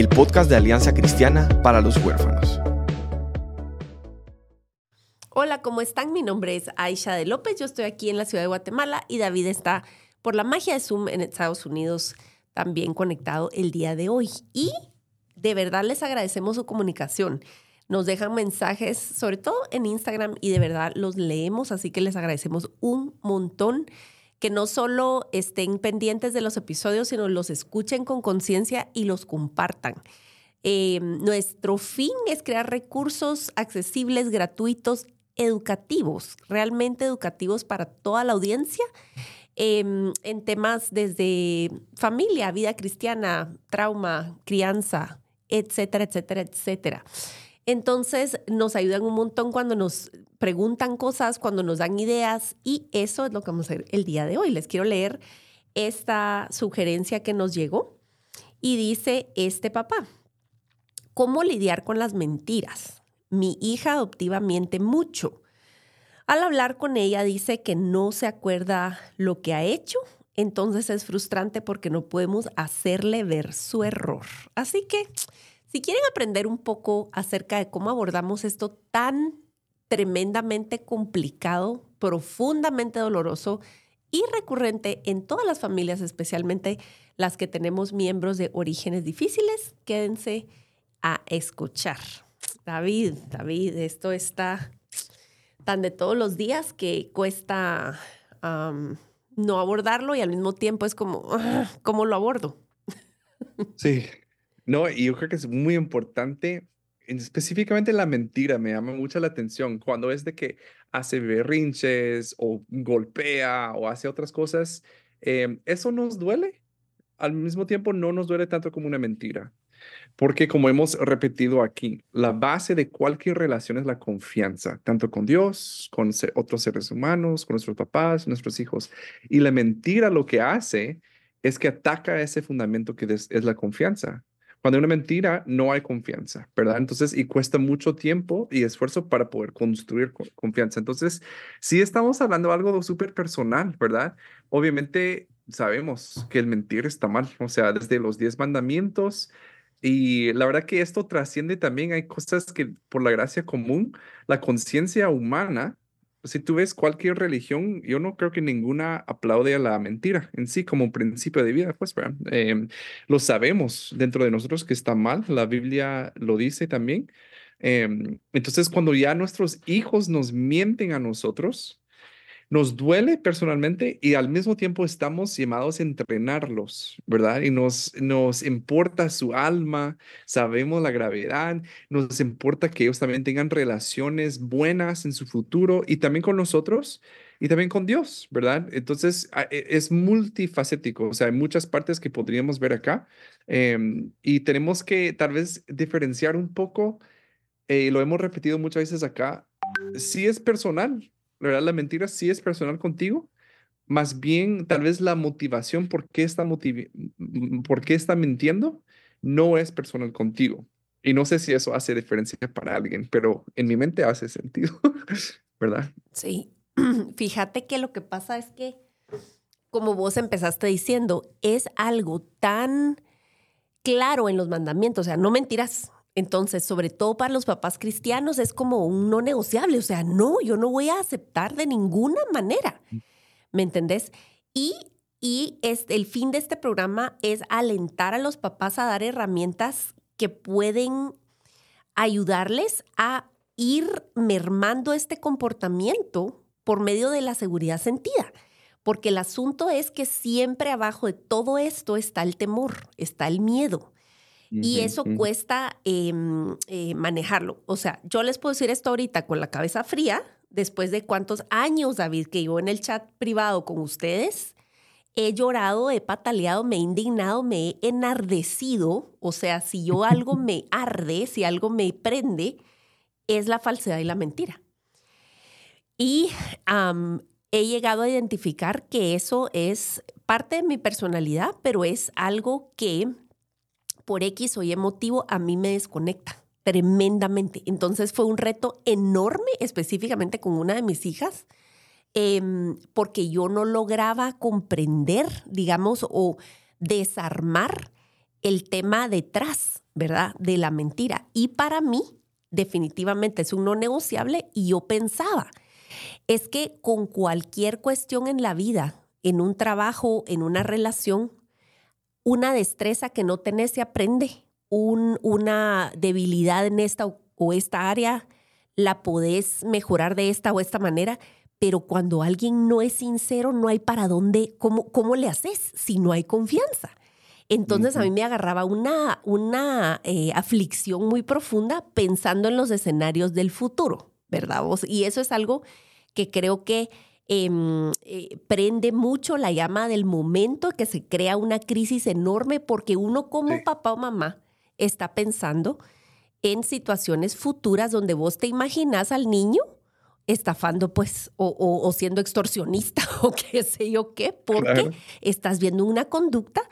el podcast de Alianza Cristiana para los Huérfanos. Hola, ¿cómo están? Mi nombre es Aisha de López, yo estoy aquí en la ciudad de Guatemala y David está por la magia de Zoom en Estados Unidos también conectado el día de hoy. Y de verdad les agradecemos su comunicación. Nos dejan mensajes, sobre todo en Instagram, y de verdad los leemos, así que les agradecemos un montón que no solo estén pendientes de los episodios, sino los escuchen con conciencia y los compartan. Eh, nuestro fin es crear recursos accesibles, gratuitos, educativos, realmente educativos para toda la audiencia, em, en temas desde familia, vida cristiana, trauma, crianza, etcétera, etcétera, etcétera. Entonces nos ayudan un montón cuando nos preguntan cosas, cuando nos dan ideas y eso es lo que vamos a hacer el día de hoy. Les quiero leer esta sugerencia que nos llegó y dice este papá, ¿cómo lidiar con las mentiras? Mi hija adoptiva miente mucho. Al hablar con ella dice que no se acuerda lo que ha hecho, entonces es frustrante porque no podemos hacerle ver su error. Así que si quieren aprender un poco acerca de cómo abordamos esto tan tremendamente complicado, profundamente doloroso y recurrente en todas las familias, especialmente las que tenemos miembros de orígenes difíciles, quédense a escuchar. David, David, esto está tan de todos los días que cuesta no abordarlo y al mismo tiempo es como, ah, ¿cómo lo abordo? Sí, no, y yo creo que es muy importante, específicamente la mentira me llama mucho la atención, cuando es de que hace berrinches o golpea o hace otras cosas, em, eso nos duele, al mismo tiempo no nos duele tanto como una mentira. Porque como hemos repetido aquí, la base de cualquier relación es la confianza, tanto con Dios, con otros seres humanos, con nuestros papás, nuestros hijos. Y la mentira lo que hace es que ataca ese fundamento que es la confianza. Cuando hay una mentira, no hay confianza, ¿verdad? Entonces, y cuesta mucho tiempo y esfuerzo para poder construir confianza. Entonces, sí estamos hablando de algo súper personal, ¿verdad? Obviamente sabemos que el mentir está mal, o sea, desde los diez mandamientos. Y la verdad que esto trasciende también, hay cosas que por la gracia común, la conciencia humana si tú ves cualquier religión, yo no creo que ninguna aplaude a la mentira en sí como principio de vida, pues, eh, lo sabemos dentro de nosotros que está mal, la Biblia lo dice también. Em, entonces, cuando ya nuestros hijos nos mienten a nosotros, nos duele personalmente y al mismo tiempo estamos llamados a entrenarlos, ¿verdad? Y nos, nos importa su alma, sabemos la gravedad, nos importa que ellos también tengan relaciones buenas en su futuro y también con nosotros y también con Dios, ¿verdad? Entonces e, es multifacético, o sea, hay muchas partes que podríamos ver acá em, y tenemos que tal vez diferenciar un poco, eh, lo hemos repetido muchas veces acá, si es personal, la verdad, la mentira sí es personal contigo, más bien tal vez la motivación por qué está, por qué está mintiendo no es personal contigo. Y no sé si eso hace diferencia para alguien, pero en mi mente hace sentido, ¿verdad? Sí, fíjate que lo que pasa es que, como vos empezaste diciendo, es algo tan claro en los mandamientos, o sea, no mentirás, entonces, sobre todo para los papás cristianos, es como un no negociable. O sea, no, yo no voy a aceptar de ninguna manera. ¿Me entendés? Y, y este, el fin de este programa es alentar a los papás a dar herramientas que pueden ayudarles a ir mermando este comportamiento por medio de la seguridad sentida. Porque el asunto es que siempre abajo de todo esto está el temor, está el miedo y eso cuesta em, eh, manejarlo. O sea, yo les puedo decir esto ahorita con la cabeza fría, después de cuántos años, David, que yo en el chat privado con ustedes, he llorado, he pataleado, me he indignado, me he enardecido. O sea, si yo algo me arde, si algo me prende, es la falsedad y la mentira. Y he llegado a identificar que eso es parte de mi personalidad, pero es algo que por X o Y motivo a mí me desconecta tremendamente. Entonces fue un reto enorme, específicamente con una de mis hijas, em, porque yo no lograba comprender, digamos, o desarmar el tema detrás, ¿verdad? De la mentira. Y para mí, definitivamente es un no negociable y yo pensaba, es que con cualquier cuestión en la vida, en un trabajo, en una relación, una destreza que no tenés se aprende, una debilidad en esta o, esta área, la podés mejorar de esta o esta manera, pero cuando alguien no es sincero, no hay para dónde, ¿cómo, cómo le haces si no hay confianza? Entonces a mí me agarraba una, una eh, aflicción muy profunda pensando en los escenarios del futuro, ¿verdad vos? Y eso es algo que creo que em, eh, prende mucho la llama del momento, que se crea una crisis enorme porque uno como papá o mamá está pensando en situaciones futuras donde vos te imaginas al niño estafando, pues, o, siendo extorsionista o qué sé yo qué, porque estás viendo una conducta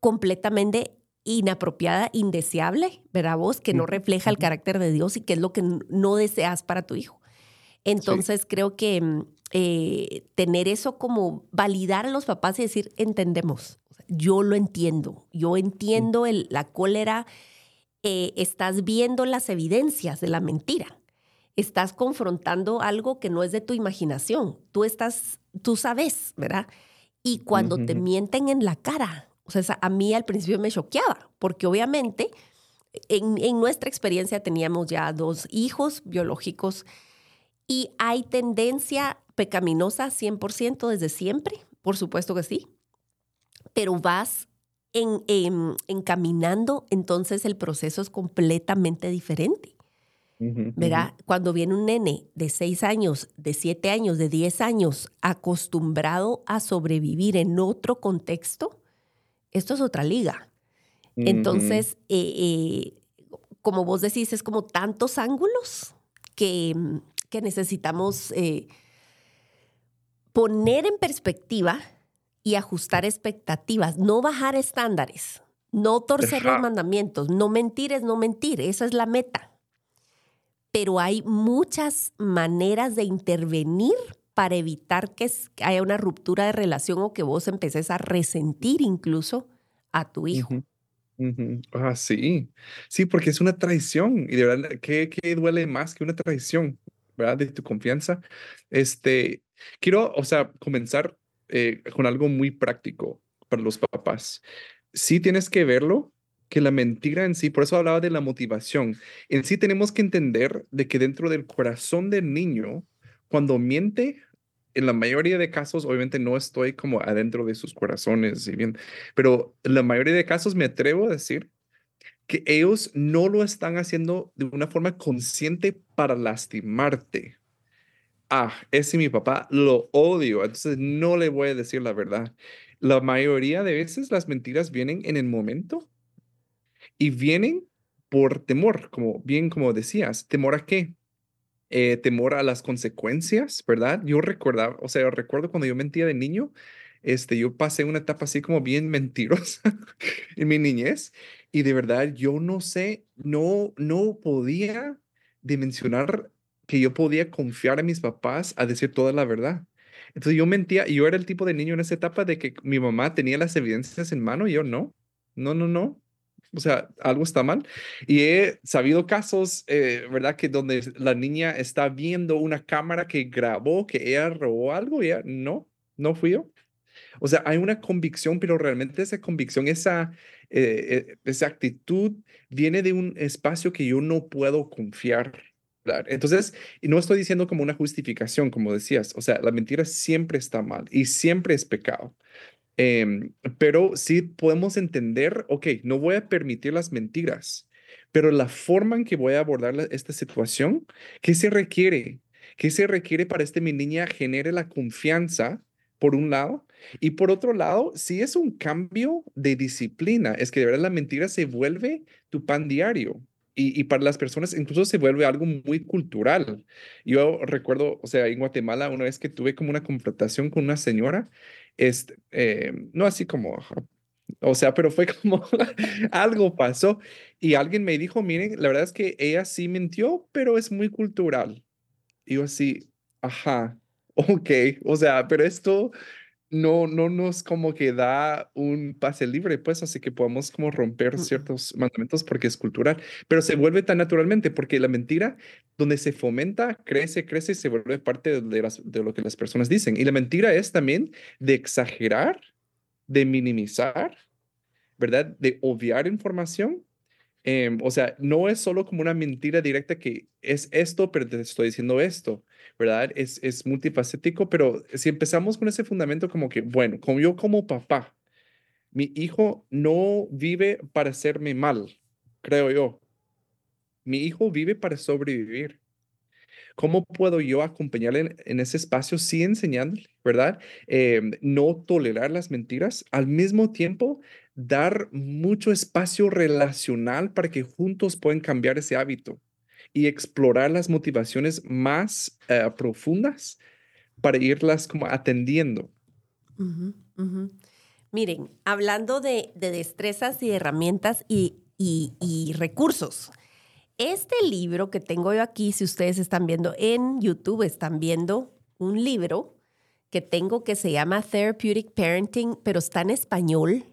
completamente inapropiada, indeseable, ¿verdad vos? Que no refleja el carácter de Dios y que es lo que no deseas para tu hijo. Entonces creo que mm, eh, tener eso como validar a los papás y decir, entendemos, yo lo entiendo, yo entiendo la cólera, eh, estás viendo las evidencias de la mentira, estás confrontando algo que no es de tu imaginación, tú estás, tú sabes, ¿verdad? Y cuando te mienten en la cara, o sea, a mí al principio me choqueaba, porque obviamente en, en nuestra experiencia teníamos ya dos hijos biológicos y hay tendencia pecaminosa 100% desde siempre, por supuesto que sí, pero vas en, encaminando, entonces el proceso es completamente diferente. ¿Verdad? Cuando viene un nene de 6 años, de 7 años, de 10 años, acostumbrado a sobrevivir en otro contexto, esto es otra liga. Entonces, eh, eh, como vos decís, es como tantos ángulos que, que necesitamos eh, poner en perspectiva y ajustar expectativas, no bajar estándares, no torcer los mandamientos, no mentir es no mentir, esa es la meta. Pero hay muchas maneras de intervenir para evitar que haya una ruptura de relación o que vos empeces a resentir incluso a tu hijo. Ah, sí, sí, porque es una traición y de verdad, ¿qué, ¿qué, duele más que una traición? De tu confianza. Este, quiero, o sea, comenzar eh, con algo muy práctico para los papás. Sí tienes que verlo, que la mentira en sí, por eso hablaba de la motivación, en sí tenemos que entender de que dentro del corazón del niño, cuando miente, en la mayoría de casos, obviamente no estoy como adentro de sus corazones, y bien, pero en la mayoría de casos me atrevo a decir que ellos no lo están haciendo de una forma consciente para lastimarte. Ah, ese mi papá, lo odio, entonces no le voy a decir la verdad. La mayoría de veces las mentiras vienen en el momento y vienen por temor, como bien como decías, temor a qué? Eh, temor a las consecuencias, ¿verdad? Yo recordaba, o sea, recuerdo cuando yo mentía de niño, este, yo pasé una etapa así como bien mentirosa en mi niñez y de verdad yo no sé, no, no podía dimensionar que yo podía confiar en mis papás a decir toda la verdad. Entonces yo mentía yo era el tipo de niño en esa etapa de que mi mamá tenía las evidencias en mano y yo no, no, no, no. O sea, algo está mal. Y he sabido casos, eh, ¿verdad? Que donde la niña está viendo una cámara que grabó que ella robó algo y ella, no, no fui yo. O sea, hay una convicción, pero realmente esa convicción, esa, eh, eh, esa actitud viene de un espacio que yo no puedo confiar. Entonces, no estoy diciendo como una justificación, como decías, o sea, la mentira siempre está mal y siempre es pecado. Em, pero sí podemos entender, ok, no voy a permitir las mentiras, pero la forma en que voy a abordar esta situación, ¿qué se requiere? ¿Qué se requiere para este mi niña genere la confianza por un lado. Y por otro lado, sí es un cambio de disciplina. Es que de verdad la mentira se vuelve tu pan diario. Y, para las personas incluso se vuelve algo muy cultural. Yo recuerdo, o sea, en Guatemala, una vez que tuve como una confrontación con una señora, este, eh, no así como, o sea, pero fue como algo pasó y alguien me dijo, miren, la verdad es que ella sí mintió, pero es muy cultural. Y yo así, ajá, ok, o sea, pero esto no, no nos como que da un pase libre, pues, así que podemos como romper ciertos mandamientos porque es cultural, pero se vuelve tan naturalmente porque la mentira, donde se fomenta, crece, crece y se vuelve parte de, las, de lo que las personas dicen. Y la mentira es también de exagerar, de minimizar, ¿verdad? De obviar información. Em, o sea, no es solo como una mentira directa que es esto, pero te estoy diciendo esto ¿verdad? Es, es multifacético, pero si empezamos con ese fundamento como que, bueno, como yo como papá, mi hijo no vive para hacerme mal, creo yo. Mi hijo vive para sobrevivir. ¿Cómo puedo yo acompañarle en, ese espacio, sí enseñándole, ¿verdad? Em, no tolerar las mentiras, al mismo tiempo dar mucho espacio relacional para que juntos puedan cambiar ese hábito y explorar las motivaciones más eh, profundas para irlas como atendiendo. Miren, hablando de, destrezas y herramientas y, y, recursos, este libro que tengo yo aquí, si ustedes están viendo en YouTube, están viendo un libro que tengo que se llama Therapeutic Parenting, pero está en español.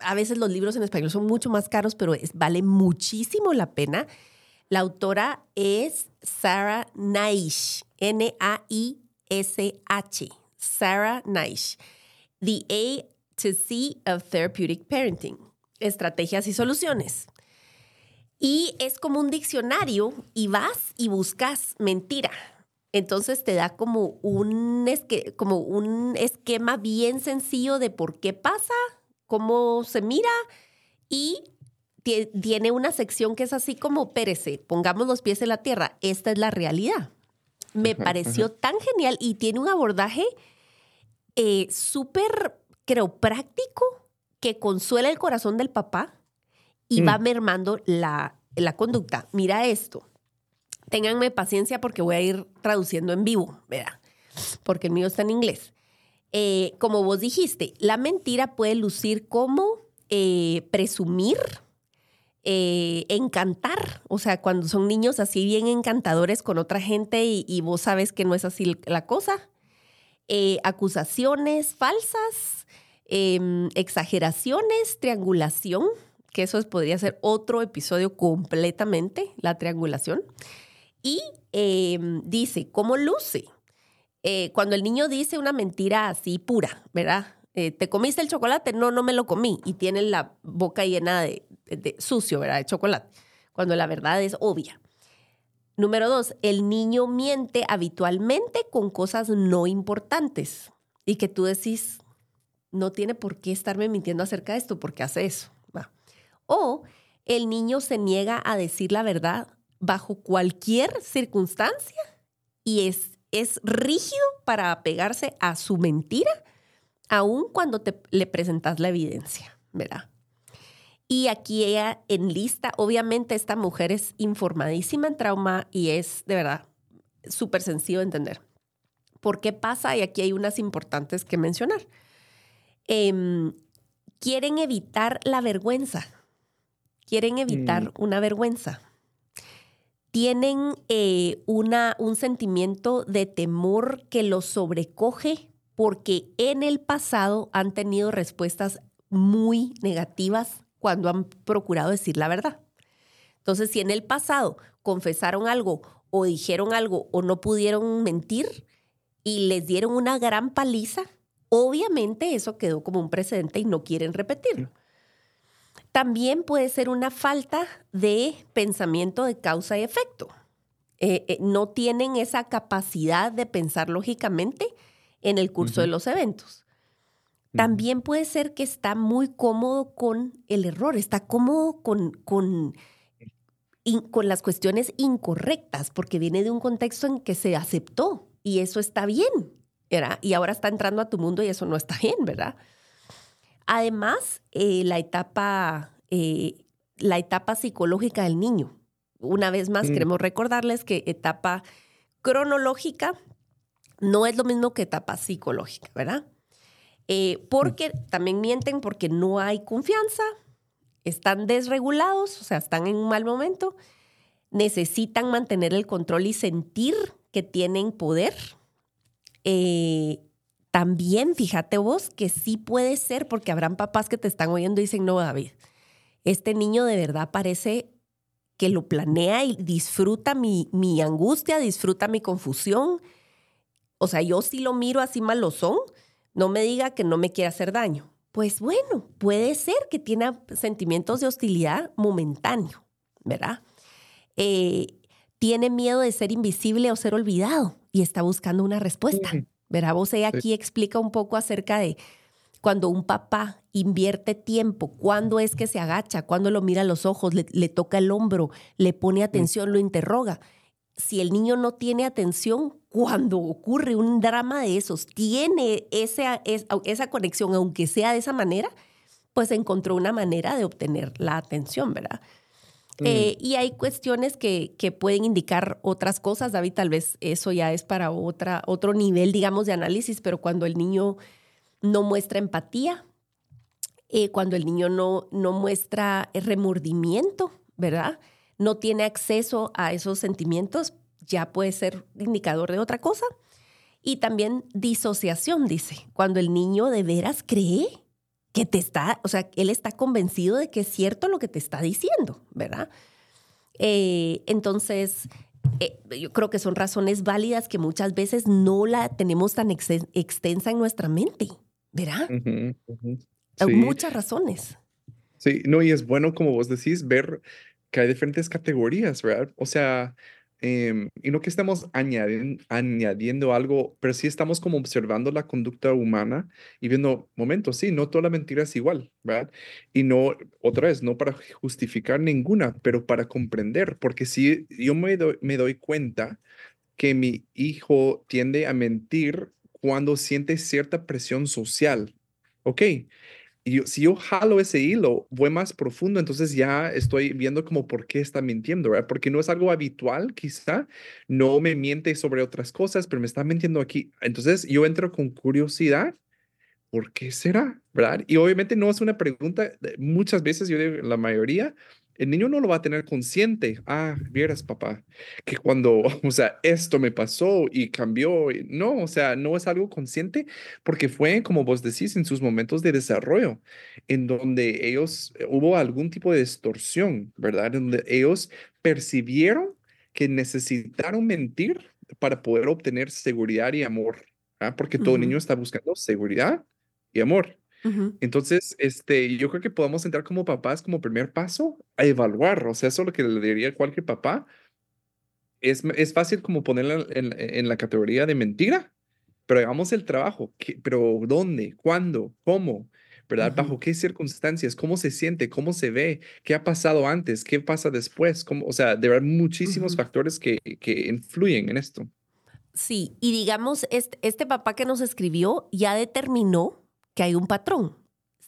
A veces los libros en español son mucho más caros, pero es, vale muchísimo la pena. La autora es Sarah Naish, N-A-I-S-H, Sarah Naish. The A to C of Therapeutic Parenting, Estrategias y Soluciones. Y es como un diccionario y vas y buscas mentira. Entonces te da como un, como un esquema bien sencillo de por qué pasa, cómo se mira y tiene una sección que es así como, pérese, pongamos los pies en la tierra, esta es la realidad. Me pareció tan genial y tiene un abordaje eh, súper, creo, práctico que consuela el corazón del papá y va mm. mermando la, la conducta. Mira esto. Ténganme paciencia porque voy a ir traduciendo en vivo, ¿verdad? Porque el mío está en inglés. Eh, como vos dijiste, la mentira puede lucir como eh, presumir, eh, encantar, o sea, cuando son niños así bien encantadores con otra gente y, vos sabes que no es así la cosa. Acusaciones falsas, em, exageraciones, triangulación, que eso podría ser otro episodio completamente, la triangulación. Y em, dice, ¿cómo luce? Eh, cuando el niño dice una mentira así pura, ¿verdad? ¿Te comiste el chocolate? No, no me lo comí. Y tiene la boca llena de, de, sucio, ¿verdad? De chocolate, cuando la verdad es obvia. Número dos, el niño miente habitualmente con cosas no importantes y que tú decís, no tiene por qué estarme mintiendo acerca de esto porque hace eso. O el niño se niega a decir la verdad bajo cualquier circunstancia y es, es rígido para apegarse a su mentira, aun cuando te, le presentas la evidencia, ¿verdad? Y aquí ella en lista, obviamente esta mujer es informadísima en trauma y es de verdad súper sencillo de entender. ¿Por qué pasa? Y aquí hay unas importantes que mencionar. Em, quieren evitar la vergüenza. Quieren evitar mm. una vergüenza. Tienen eh, una, un sentimiento de temor que los sobrecoge porque en el pasado han tenido respuestas muy negativas cuando han procurado decir la verdad. Entonces, si en el pasado confesaron algo o dijeron algo o no pudieron mentir y les dieron una gran paliza, obviamente eso quedó como un precedente y no quieren repetirlo. También puede ser una falta de pensamiento de causa y efecto. Eh, eh, no tienen esa capacidad de pensar lógicamente en el curso de los eventos. También puede ser que está muy cómodo con el error, está cómodo con, con, con las cuestiones incorrectas, porque viene de un contexto en que se aceptó y eso está bien. ¿verdad? Y ahora está entrando a tu mundo y eso no está bien, ¿verdad? Además, eh, la, etapa, eh, la etapa psicológica del niño. Una vez más, Mm. queremos recordarles que etapa cronológica no es lo mismo que etapa psicológica, ¿verdad? Eh, porque también mienten porque no hay confianza, están desregulados, o sea, están en un mal momento, necesitan mantener el control y sentir que tienen poder. Eh, también, fíjate vos, que sí puede ser, porque habrán papás que te están oyendo y dicen, no, David, este niño de verdad parece que lo planea y disfruta mi, mi angustia, disfruta mi confusión. O sea, yo sí lo miro así malozón, no me diga que no me quiere hacer daño. Pues bueno, puede ser que tiene sentimientos de hostilidad momentáneo, ¿verdad? Eh, tiene miedo de ser invisible o ser olvidado y está buscando una respuesta. Ujú. ¿Verdad? Vos ella aquí explica un poco acerca de cuando un papá invierte tiempo, cuándo es que se agacha, cuándo lo mira a los ojos, le, le toca el hombro, le pone atención, lo interroga. Si el niño no tiene atención, cuando ocurre un drama de esos, tiene esa, es- esa conexión, aunque sea de esa manera, pues encontró una manera de obtener la atención, ¿verdad? Mm. Eh, y hay cuestiones que, que pueden indicar otras cosas, David, tal vez eso ya es para otra, otro nivel, digamos, de análisis, pero cuando el niño no muestra empatía, eh, cuando el niño no, no muestra remordimiento, ¿verdad? No tiene acceso a esos sentimientos, ya puede ser indicador de otra cosa. Y también disociación, dice, cuando el niño de veras cree que te está, o sea, él está convencido de que es cierto lo que te está diciendo, ¿verdad? Eh, entonces, eh, yo creo que son razones válidas que muchas veces no la tenemos tan ex- extensa en nuestra mente, ¿verdad? Ujú, ujú. Hay Sí. muchas razones. Sí, no, y es bueno, como vos decís, ver que hay diferentes categorías, ¿verdad? O sea, em, y no que añadien- añadiendo algo, pero sí estamos como observando la conducta humana y viendo, momentos, sí, no toda la mentira es igual, ¿verdad? Y no, otra vez, no para justificar ninguna, pero para comprender, porque si yo me doy, me doy cuenta que mi hijo tiende a mentir cuando siente cierta presión social, ¿ok? Y yo- si yo jalo ese hilo, voy más profundo, entonces ya estoy viendo como por qué está mintiendo, ¿verdad? Porque no es algo habitual, quizá, no me miente sobre otras cosas, pero me está mintiendo aquí. Entonces yo entro con curiosidad, ¿por qué será? ¿Verdad? Y obviamente no es una pregunta, muchas veces, yo digo, la mayoría, el niño no lo va a tener consciente. Ah, vieras, papá, que cuando, o sea, esto me pasó y cambió. No, o sea, no es algo consciente porque fue, como vos decís, en sus momentos de desarrollo, en donde ellos, eh, hubo algún tipo de distorsión, ¿verdad? En donde ellos percibieron que necesitaron mentir para poder obtener seguridad y amor, ¿ah? Porque todo niño está buscando seguridad y amor. Entonces, este, yo creo que podamos entrar como papás como primer paso a evaluar, o sea, eso es lo que le diría a cualquier papá. Es, es fácil como ponerla en, en la categoría de mentira, pero hagamos el trabajo. ¿Qué- pero ¿dónde? ¿Cuándo? ¿Cómo? ¿Verdad? ¿Bajo qué circunstancias? ¿Cómo se siente? ¿Cómo se ve? ¿Qué ha pasado antes? ¿Qué pasa después? ¿Cómo? O sea, de verdad, muchísimos factores que, que influyen en esto. Sí, y digamos, este, este papá que nos escribió ya determinó que hay un patrón.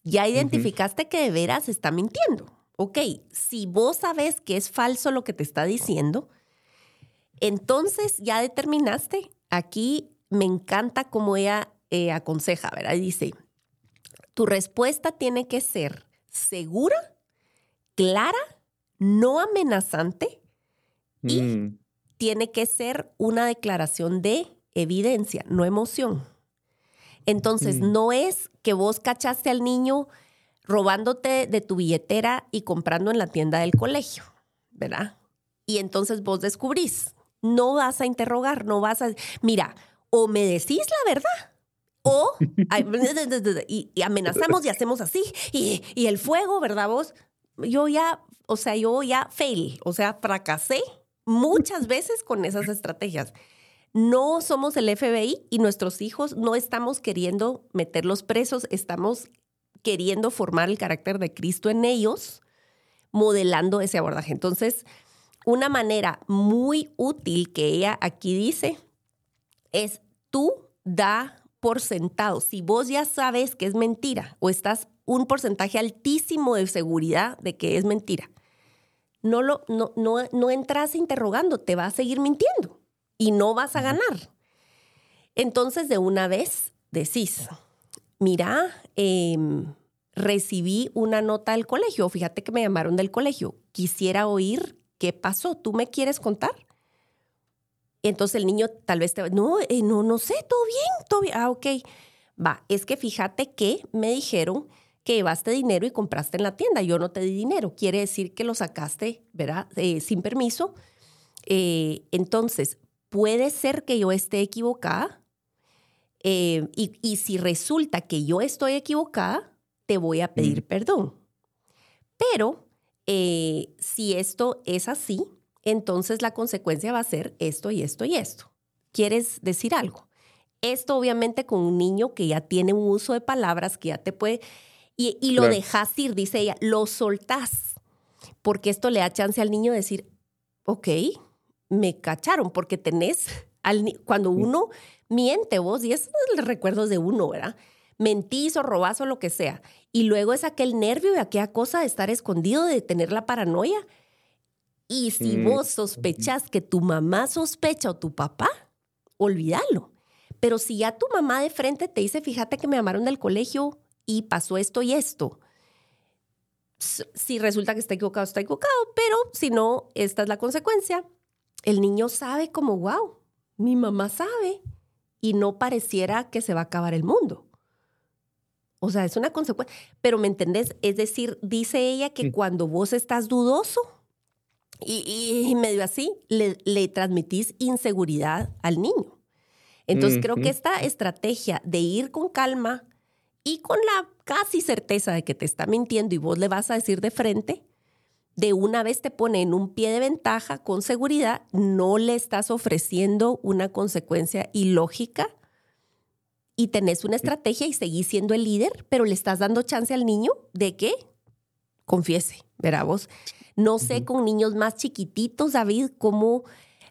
Ya identificaste que de veras está mintiendo. Ok, si vos sabes que es falso lo que te está diciendo, entonces ya determinaste. Aquí me encanta cómo ella eh, aconseja, ¿verdad? Dice, tu respuesta tiene que ser segura, clara, no amenazante Y- Mm, tiene que ser una declaración de evidencia, no emoción. Entonces, Mm. no es que vos cachaste al niño robándote de tu billetera y comprando en la tienda del colegio, ¿verdad? Y entonces vos descubrís, no vas a interrogar, no vas a... Mira, o me decís la verdad, o y amenazamos y hacemos así, y, y el fuego, ¿verdad vos? Yo ya, o sea, yo ya fail, o sea, fracasé muchas veces con esas estrategias. No somos el FBI y nuestros hijos no estamos queriendo meterlos presos, estamos queriendo formar el carácter de Cristo en ellos, modelando ese abordaje. Entonces, una manera muy útil que ella aquí dice es tú da por sentado. Si vos ya sabes que es mentira o estás un porcentaje altísimo de seguridad de que es mentira, no, lo, no, no, no entras interrogando, te va a seguir mintiendo y no vas a ganar. Entonces, de una vez decís, mira, em, recibí una nota del colegio, fíjate que me llamaron del colegio, quisiera oír qué pasó, ¿tú me quieres contar? Entonces el niño tal vez te no, eh, no, no sé, todo bien, todo bien. Ah, ok. Va, es que fíjate que me dijeron que llevaste dinero y compraste en la tienda. Yo no te di dinero. Quiere decir que lo sacaste, ¿verdad? Eh, sin permiso. Eh, entonces, puede ser que yo esté equivocada. y, y, si resulta que yo estoy equivocada, te voy a pedir mm. perdón. Pero si esto es así, entonces la consecuencia va a ser esto y esto y esto. ¿Quieres decir algo? Esto obviamente con un niño que ya tiene un uso de palabras, que ya te puede... Y, lo dejas ir, dice ella, lo soltás, porque esto le da chance al niño de decir, ok, me cacharon, porque tenés, al, cuando uno miente vos, y es el recuerdo de uno, ¿verdad? Mentís o robás o lo que sea, y luego es aquel nervio y aquella cosa de estar escondido, de tener la paranoia, y si mm, vos sospechas que tu mamá sospecha o tu papá, olvídalo. Pero si ya tu mamá de frente te dice, fíjate que me llamaron del colegio y pasó esto y esto, si resulta que está equivocado, está equivocado, pero si no, esta es la consecuencia. El niño sabe como, wow, mi mamá sabe y no pareciera que se va a acabar el mundo. O sea, es una consecuencia. Pero ¿me entendés? Es decir, dice ella que cuando vos estás dudoso, y, medio así le, le, transmitís inseguridad al niño. Entonces creo que esta estrategia de ir con calma y con la casi certeza de que te está mintiendo y vos le vas a decir de frente, de una vez te pone en un pie de ventaja con seguridad, no le estás ofreciendo una consecuencia ilógica y tenés una estrategia y seguís siendo el líder, pero le estás dando chance al niño de que confiese, verá vos. No sé con niños más chiquititos, David, cómo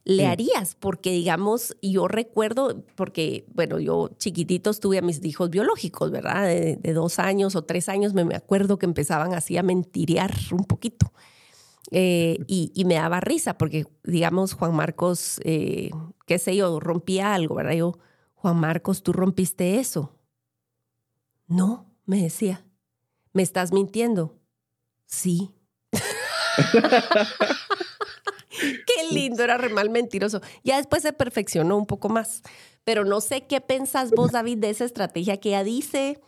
le harías, porque digamos, yo recuerdo, porque bueno, yo chiquititos tuve a mis hijos biológicos, ¿verdad? De, dos años o tres años, me, acuerdo que empezaban así a mentirear un poquito. Eh, y, me daba risa, porque digamos, Juan Marcos, eh, qué sé yo, rompía algo, ¿verdad? Yo, Juan Marcos, tú rompiste eso. No, me decía, ¿me estás mintiendo? Sí, Qué lindo, era re mal mentiroso. Ya después se perfeccionó un poco más. Pero no sé qué pensás vos, David, de esa estrategia que ella dice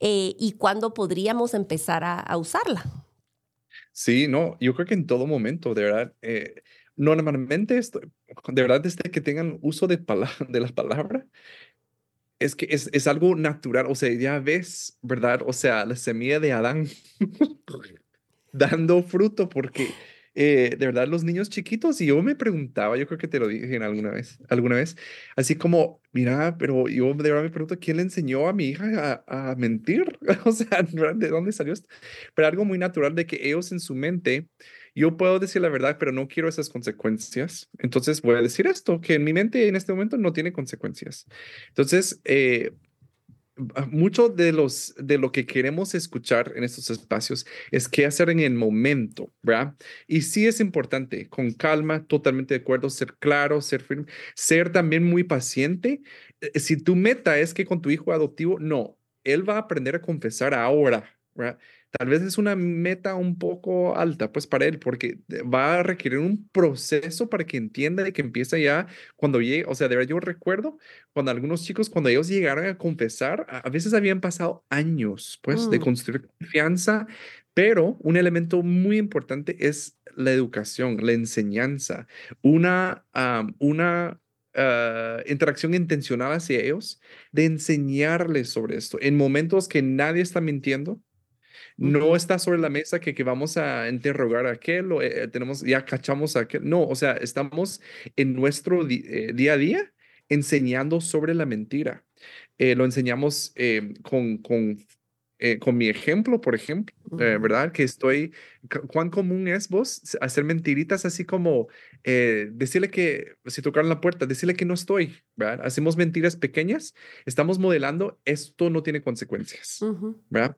eh, y cuándo podríamos empezar a, usarla. Sí, no, yo creo que en todo momento, de verdad. Eh, normalmente, esto, de verdad, desde que tengan uso de, de las palabras, es que es, es algo natural. O sea, ya ves, ¿verdad? O sea, la semilla de Adán dando fruto porque eh, de verdad los niños chiquitos y yo me preguntaba, yo creo que te lo dije alguna vez, alguna vez, así como, mira, pero yo de verdad me pregunto, ¿quién le enseñó a mi hija a, a mentir? o sea, ¿de dónde salió esto? Pero algo muy natural de que ellos en su mente, yo puedo decir la verdad, pero no quiero esas consecuencias. Entonces voy a decir esto, que en mi mente en este momento no tiene consecuencias. Entonces, eh, mucho de, los, de lo que queremos escuchar en estos espacios es qué hacer en el momento, ¿verdad? Y sí es importante, con calma, totalmente de acuerdo, ser claro, ser firme, ser también muy paciente. Eh, si tu meta es que con tu hijo adoptivo, no, él va a aprender a confesar ahora, ¿verdad? Tal vez es una meta un poco alta, pues para él, porque va a requerir un proceso para que entienda y que empiece ya cuando llegue. O sea, de verdad, yo recuerdo cuando algunos chicos, cuando ellos llegaron a confesar, a veces habían pasado años, pues, de mm. construir confianza, pero un elemento muy importante es la educación, la enseñanza, una, una ah, interacción intencional hacia ellos, de enseñarles sobre esto en momentos que nadie está mintiendo, no está sobre la mesa que, que vamos a interrogar a aquel o eh, tenemos, ya cachamos a aquel. No, o sea, estamos en nuestro eh, día a día enseñando sobre la mentira. Eh, lo enseñamos con, con eh, con mi ejemplo, por ejemplo, eh, ¿verdad? Que estoy, cuán común es vos hacer mentiritas así como eh, decirle que, si tocaron la puerta, decirle que no estoy, ¿verdad? Hacemos mentiras pequeñas, estamos modelando, esto no tiene consecuencias, ¿verdad?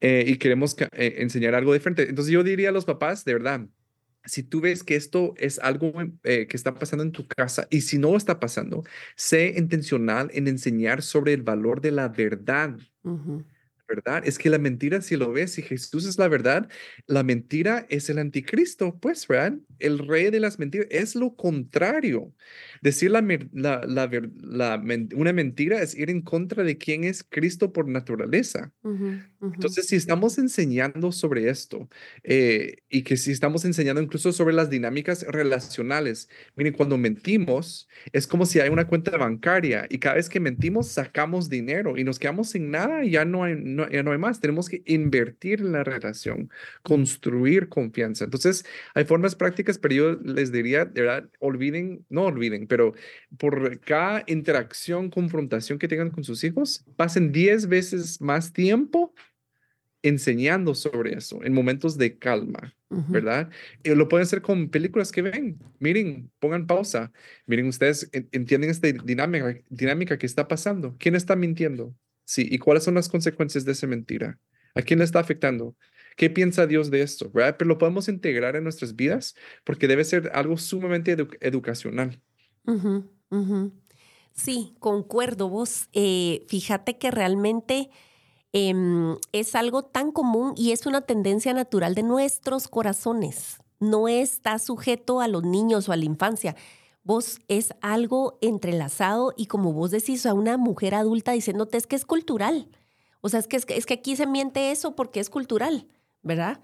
y queremos enseñar algo diferente. Entonces yo diría a los papás, de verdad, si tú ves que esto es algo que está pasando en tu casa y si no está pasando, sé intencional en enseñar sobre el valor de la verdad verdad. Es que la mentira, si lo ves, si Jesús es la verdad, la mentira es el anticristo, pues, ¿verdad? El rey de las mentiras es lo contrario. Decir la, la, la, una mentira es ir en contra de quién es Cristo por naturaleza. Entonces, si estamos enseñando sobre esto eh, y que si estamos enseñando incluso sobre las dinámicas relacionales, miren, cuando mentimos, es como si hay una cuenta bancaria y cada vez que mentimos sacamos dinero y nos quedamos sin nada y ya no hay, no, ya no hay más. Tenemos que invertir en la relación, construir confianza. Entonces, hay formas prácticas, pero yo les diría, de verdad, olviden, no olviden, pero por cada interacción, confrontación que tengan con sus hijos, pasen 10 veces más tiempo enseñando sobre eso en momentos de calma, ¿verdad? Y lo pueden hacer con películas que ven. Miren, pongan pausa. Miren, ustedes entienden esta dinámica, dinámica que está pasando. ¿Quién está mintiendo? Sí, ¿y cuáles son las consecuencias de esa mentira? ¿A quién le está afectando? ¿Qué piensa Dios de esto? Pero lo podemos integrar en nuestras vidas porque debe ser algo sumamente educacional. Sí, concuerdo vos. Eh, fíjate que realmente em, es algo tan común y es una tendencia natural de nuestros corazones. No está sujeto a los niños o a la infancia. Vos es algo entrelazado y como vos decís, a una mujer adulta diciéndote es que es cultural. O sea, es que, es que, aquí se miente eso porque es cultural, ¿verdad?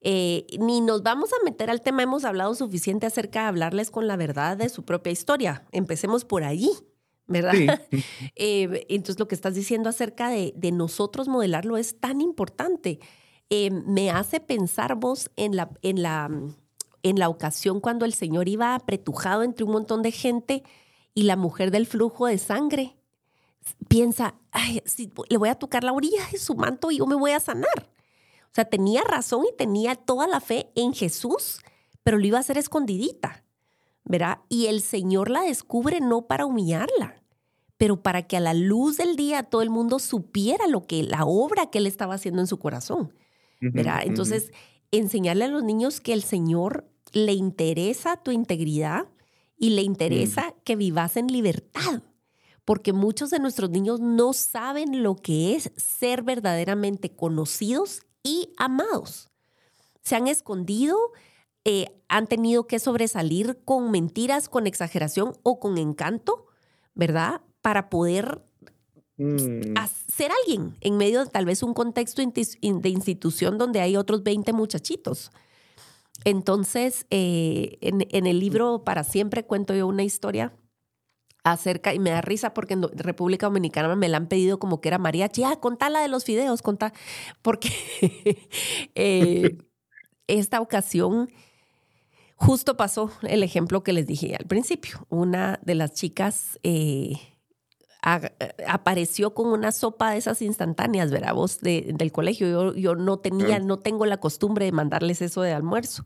Eh, ni nos vamos a meter al tema, hemos hablado suficiente acerca de hablarles con la verdad de su propia historia. Empecemos por allí, ¿verdad? Eh, entonces, lo que estás diciendo acerca de, de nosotros modelarlo es tan importante. Eh, me hace pensar vos en la, en, la, en la ocasión cuando el Señor iba apretujado entre un montón de gente y la mujer del flujo de sangre piensa, Ay, si le voy a tocar la orilla de su manto y yo me voy a sanar. O sea, tenía razón y tenía toda la fe en Jesús, pero lo iba a hacer escondidita, ¿verdad? Y el Señor la descubre no para humillarla, pero para que a la luz del día todo el mundo supiera lo que la obra que él estaba haciendo en su corazón, ¿verdad? Entonces, enseñarle a los niños que el Señor le interesa tu integridad y le interesa mm. que vivas en libertad porque muchos de nuestros niños no saben lo que es ser verdaderamente conocidos y amados. Se han escondido, eh, han tenido que sobresalir con mentiras, con exageración o con encanto, ¿verdad? Para poder mm. ser alguien en medio de tal vez un contexto de institución donde hay otros 20 muchachitos. Entonces, eh, en, el libro Para siempre cuento yo una historia acerca, y me da risa porque en República Dominicana me la han pedido como que era mariachi, ah, contá de los videos, contá, porque eh, esta ocasión justo pasó el ejemplo que les dije al principio. Una de las chicas eh, apareció con una sopa de esas instantáneas, ¿verdad? Vos del colegio. Yo, yo no tenía, no tengo la costumbre de mandarles eso de almuerzo.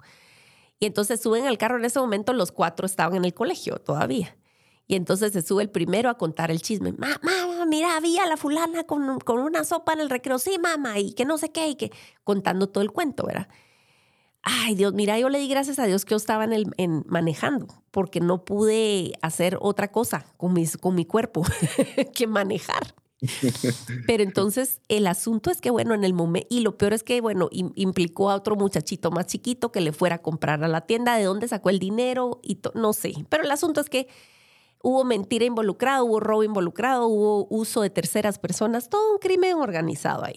Y entonces suben al carro en ese momento, los cuatro estaban en el colegio todavía. Y entonces se sube el primero a contar el chisme. Mamá, mira, había la fulana con, con, una sopa en el recreo. Sí, mamá, y que no sé qué, y que contando todo el cuento, ¿verdad? Ay, Dios, mira, yo le di gracias a Dios que yo estaba en, el, en manejando, porque no pude hacer otra cosa con, mis, con mi cuerpo que manejar. Pero entonces el asunto es que, bueno, en el momento, y lo peor es que, bueno, implicó a otro muchachito más chiquito que le fuera a comprar a la tienda, de dónde sacó el dinero y no sé. Pero el asunto es que hubo mentira involucrada, hubo robo involucrado, hubo uso de terceras personas, todo un crimen organizado ahí.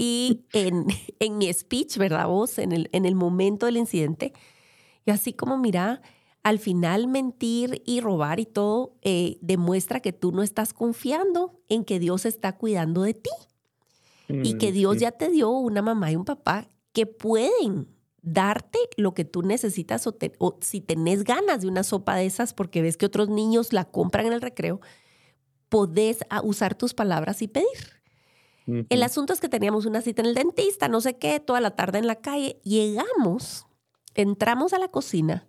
Y en, en mi speech, ¿verdad? Vos, en el, en el momento del incidente, y así como, mira, al final mentir y robar y todo eh, demuestra que tú no estás confiando en que Dios está cuidando de ti. y que mm, Dios ya te dio una mamá y un papá que pueden darte lo que tú necesitas o, si tenés ganas de una sopa de esas porque ves que otros niños la compran en el recreo, podés usar tus palabras y pedir. El asunto es que teníamos una cita en el dentista, no sé qué, toda la tarde en la calle. Llegamos, entramos a la cocina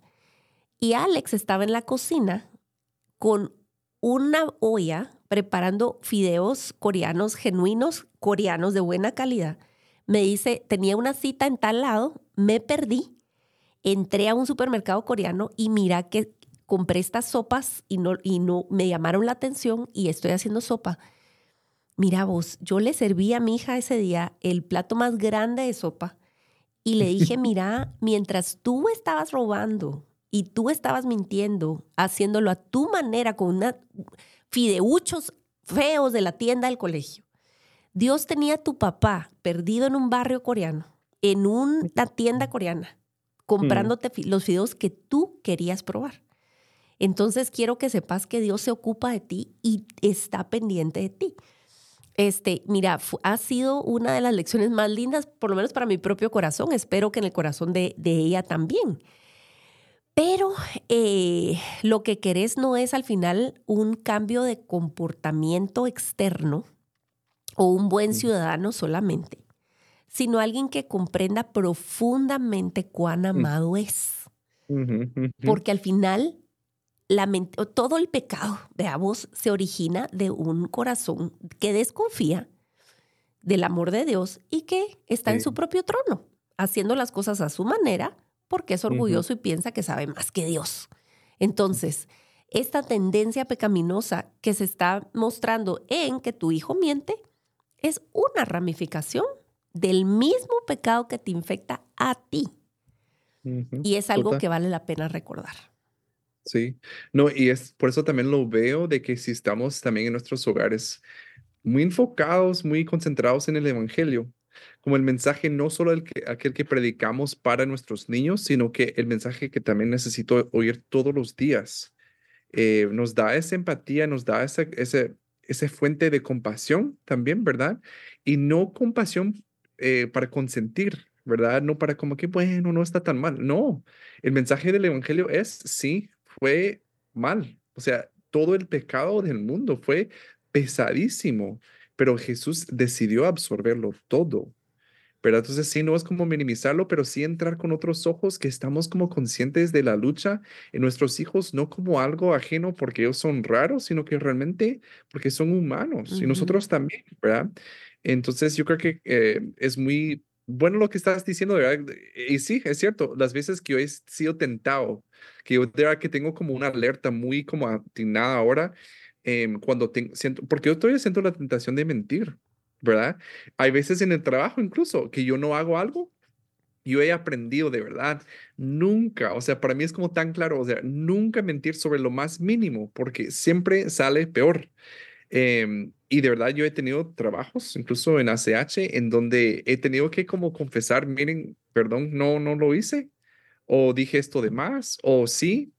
y Alex estaba en la cocina con una olla preparando fideos coreanos genuinos, coreanos de buena calidad. Me dice, tenía una cita en tal lado, me perdí, entré a un supermercado coreano y mira que compré estas sopas y no, y no me llamaron la atención y estoy haciendo sopa. Mira vos, yo le serví a mi hija ese día el plato más grande de sopa y le dije, mira, mientras tú estabas robando y tú estabas mintiendo, haciéndolo a tu manera con unos fideuchos feos de la tienda del colegio, Dios tenía a tu papá perdido en un barrio coreano, en una tienda coreana, comprándote los fideos que tú querías probar. Entonces quiero que sepas que Dios se ocupa de ti y está pendiente de ti. Este, mira, ha sido una de las lecciones más lindas, por lo menos para mi propio corazón. Espero que en el corazón de, ella también. Pero eh, lo que querés no es al final un cambio de comportamiento externo o un buen ciudadano solamente, sino alguien que comprenda profundamente cuán amado es. Porque al final todo el pecado, veamos, se origina de un corazón que desconfía del amor de Dios y que está en su propio trono, haciendo las cosas a su manera porque es orgulloso y piensa que sabe más que Dios. Entonces, esta tendencia pecaminosa que se está mostrando en que tu hijo miente es una ramificación del mismo pecado que te infecta a ti. Y es algo que vale la pena recordar. Sí, no, y es por eso también lo veo de que si estamos también en nuestros hogares muy enfocados, muy concentrados en el Evangelio, como el mensaje no solo el que, aquel que predicamos para nuestros niños, sino que el mensaje que también necesito oír todos los días. Eh, nos da esa empatía, nos da esa, ese, esa fuente de compasión también, ¿verdad? Y no compasión eh, para consentir, ¿verdad? No para como que, bueno, no está tan mal. No, el mensaje del Evangelio es, sí, fue mal. O sea, todo el pecado del mundo fue pesadísimo, pero Jesús decidió absorberlo todo. Pero entonces sí, no es como minimizarlo, pero sí entrar con otros ojos que estamos como conscientes de la lucha en nuestros hijos, no como algo ajeno porque ellos son raros, sino que realmente porque son humanos y nosotros también, ¿verdad? Entonces yo creo que eh, es muy bueno lo que estás diciendo, ¿verdad? Y sí, es cierto, las veces que yo he sido tentado, que yo de verdad que tengo como una alerta muy como atinada ahora, eh, cuando tengo, siento, porque yo todavía siento la tentación de mentir, ¿verdad? Hay veces en el trabajo incluso que yo no hago algo, yo he aprendido de verdad, nunca, o sea, para mí es como tan claro, o sea, nunca mentir sobre lo más mínimo, porque siempre sale peor. Eh, y de verdad yo he tenido trabajos, incluso en ACH, en donde he tenido que como confesar, miren, perdón, no, no lo hice, o dije esto de más, o sí,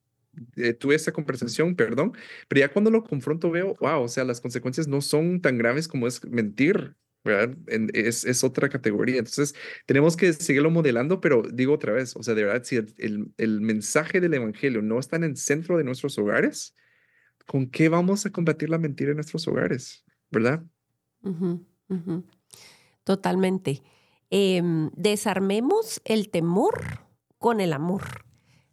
eh, tuve esa conversación, perdón, pero ya cuando lo confronto veo, wow, o sea, las consecuencias no son tan graves como es mentir, ¿verdad? Es, es otra categoría. Entonces, tenemos que seguirlo modelando, pero digo otra vez, o sea, de verdad, si el, el mensaje del Evangelio no está en el centro de nuestros hogares, ¿con qué vamos a combatir la mentira en nuestros hogares? ¿verdad? Totalmente. Em, desarmemos el temor con el amor.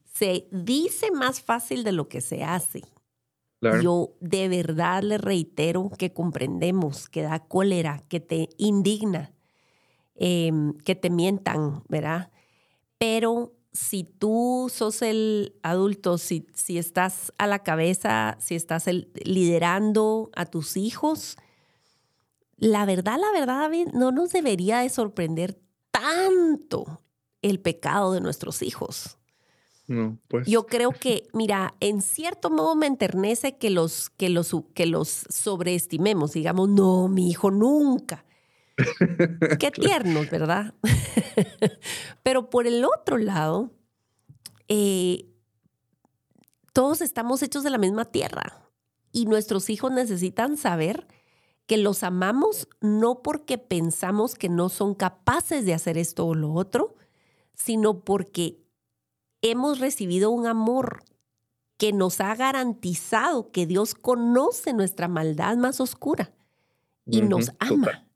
Se dice más fácil de lo que se hace. Yo de verdad le reitero que comprendemos, que da cólera, que te indigna, em, que te mientan, ¿verdad? Pero si tú sos el adulto, si, si estás a la cabeza, si estás liderando a tus hijos, la verdad, la verdad, David, no nos debería de sorprender tanto el pecado de nuestros hijos. No, pues. Yo creo que, mira, en cierto modo me enternece que los, que los, que los sobreestimemos. Digamos, no, mi hijo nunca. Qué tiernos, ¿verdad? Pero por el otro lado, eh, todos estamos hechos de la misma tierra y nuestros hijos necesitan saber que los amamos no porque pensamos que no son capaces de hacer esto o lo otro, sino porque hemos recibido un amor que nos ha garantizado que Dios conoce nuestra maldad más oscura y nos ama.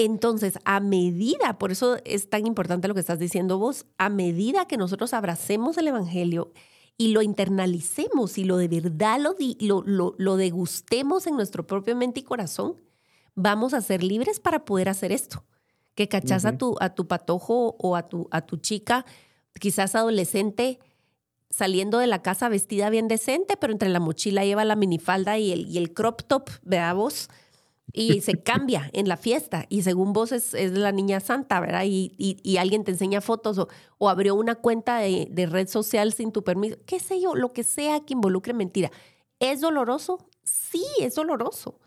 Entonces, a medida, por eso es tan importante lo que estás diciendo vos, a medida que nosotros abracemos el Evangelio y lo internalicemos y lo de verdad lo, lo, lo, degustemos en nuestro propio mente y corazón, vamos a ser libres para poder hacer esto. Que cachas a, tu, a tu patojo o a tu, a tu chica, quizás adolescente, saliendo de la casa vestida bien decente, pero entre la mochila lleva la minifalda y el, y el crop top, vea vos y se cambia en la fiesta y según vos es, la niña santa, ¿verdad? Y, y, alguien te enseña fotos o, o abrió una cuenta de, de, red social sin tu permiso, qué sé yo, lo que sea que involucre mentira. ¿Es doloroso? Sí, es doloroso.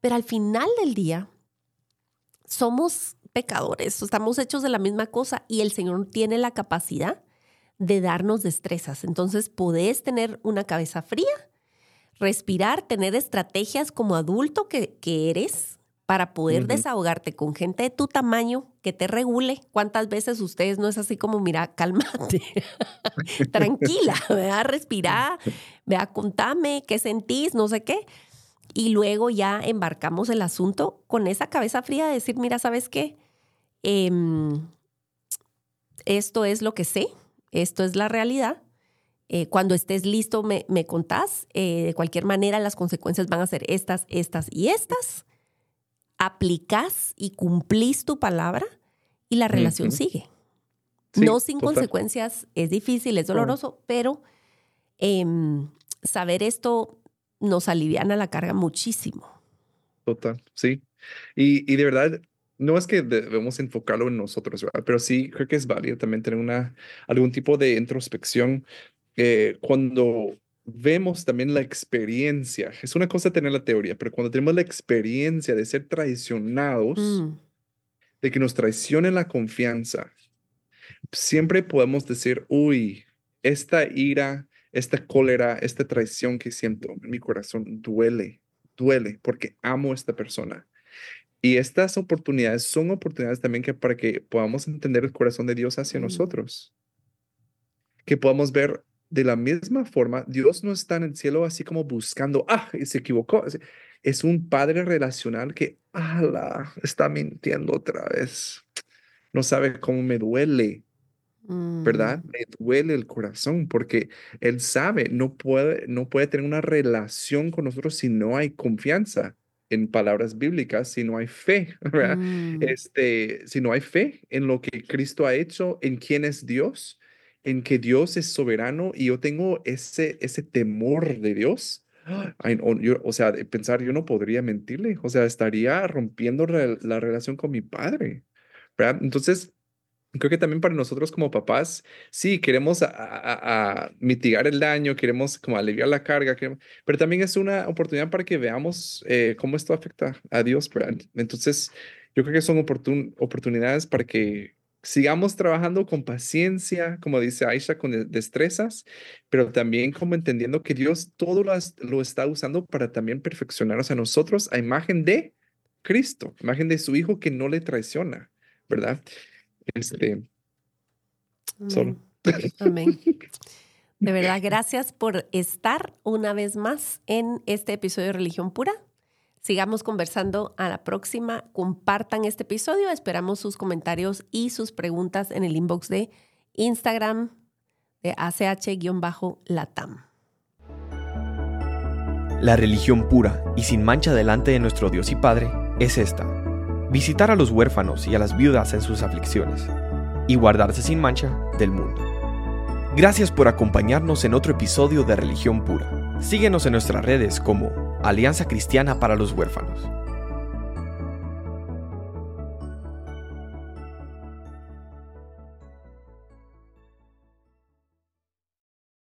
Pero al final del día, somos pecadores, estamos hechos de la misma cosa y el Señor tiene la capacidad de darnos destrezas. Entonces, podés tener una cabeza fría respirar, tener estrategias como adulto que, eres para poder desahogarte con gente de tu tamaño que te regule. ¿Cuántas veces ustedes no es así como, mira, cálmate, tranquila, vea, respira, vea, contame qué sentís, no sé qué? Y luego ya embarcamos el asunto con esa cabeza fría de decir, mira, ¿sabes qué? Em, esto es lo que sé, esto es la realidad eh, cuando estés listo, me, me contás. Eh, de cualquier manera, las consecuencias van a ser estas, estas y estas. Aplicás y cumplís tu palabra y la relación sigue. no sin consecuencias, es difícil, es doloroso, pero em, saber esto nos aliviana la carga muchísimo. Total, sí. Y, y de verdad, no es que debemos enfocarlo en nosotros, pero sí creo que es válido también tener una, algún tipo de introspección eh, cuando vemos también la experiencia, es una cosa tener la teoría, pero cuando tenemos la experiencia de ser traicionados, mm. de que nos traicionen la confianza, siempre podemos decir, uy, esta ira, esta cólera, esta traición que siento en mi corazón duele, duele porque amo a esta persona. Y estas oportunidades son oportunidades también que para que podamos entender el corazón de Dios hacia mm. nosotros. Que podamos ver de la misma forma, Dios no está en el cielo así como buscando, ah, se equivocó. Es un padre relacional que, ala, está mintiendo otra vez. No sabe cómo me duele, ¿verdad? Mm. Me duele el corazón porque él sabe, no puede, no puede tener una relación con nosotros si no hay confianza en palabras bíblicas, si no hay fe, ¿verdad? Mm. Este, si no hay fe en lo que Cristo ha hecho, en quién es Dios, en que Dios es soberano y yo tengo ese, ese temor de Dios. o, sea, de pensar, yo no podría mentirle, o sea, estaría rompiendo la relación con mi padre. ¿verdad? Entonces, creo que también para nosotros como papás, sí, queremos mitigar el daño, queremos como aliviar la carga, pero también es una oportunidad para que veamos eh, cómo esto afecta a Dios. ¿verdad? Entonces, yo creo que son oportunidades para que sigamos trabajando con paciencia, como dice Aisha, con destrezas, pero también como entendiendo que Dios todo lo, está usando para también perfeccionarnos a nosotros a imagen de Cristo, imagen de su Hijo que no le traiciona, ¿verdad? Este, solo. Amén. De verdad, gracias por estar una vez más en este episodio de Religión Pura. Sigamos conversando a la próxima. Compartan este episodio. Esperamos sus comentarios y sus preguntas en el inbox de Instagram de ACH-Latam. La religión pura y sin mancha delante de nuestro Dios y Padre es esta. Visitar a los huérfanos y a las viudas en sus aflicciones y guardarse sin mancha del mundo. Gracias por acompañarnos en otro episodio de Religión Pura. Síguenos en nuestras redes como Alianza Cristiana para los Huérfanos.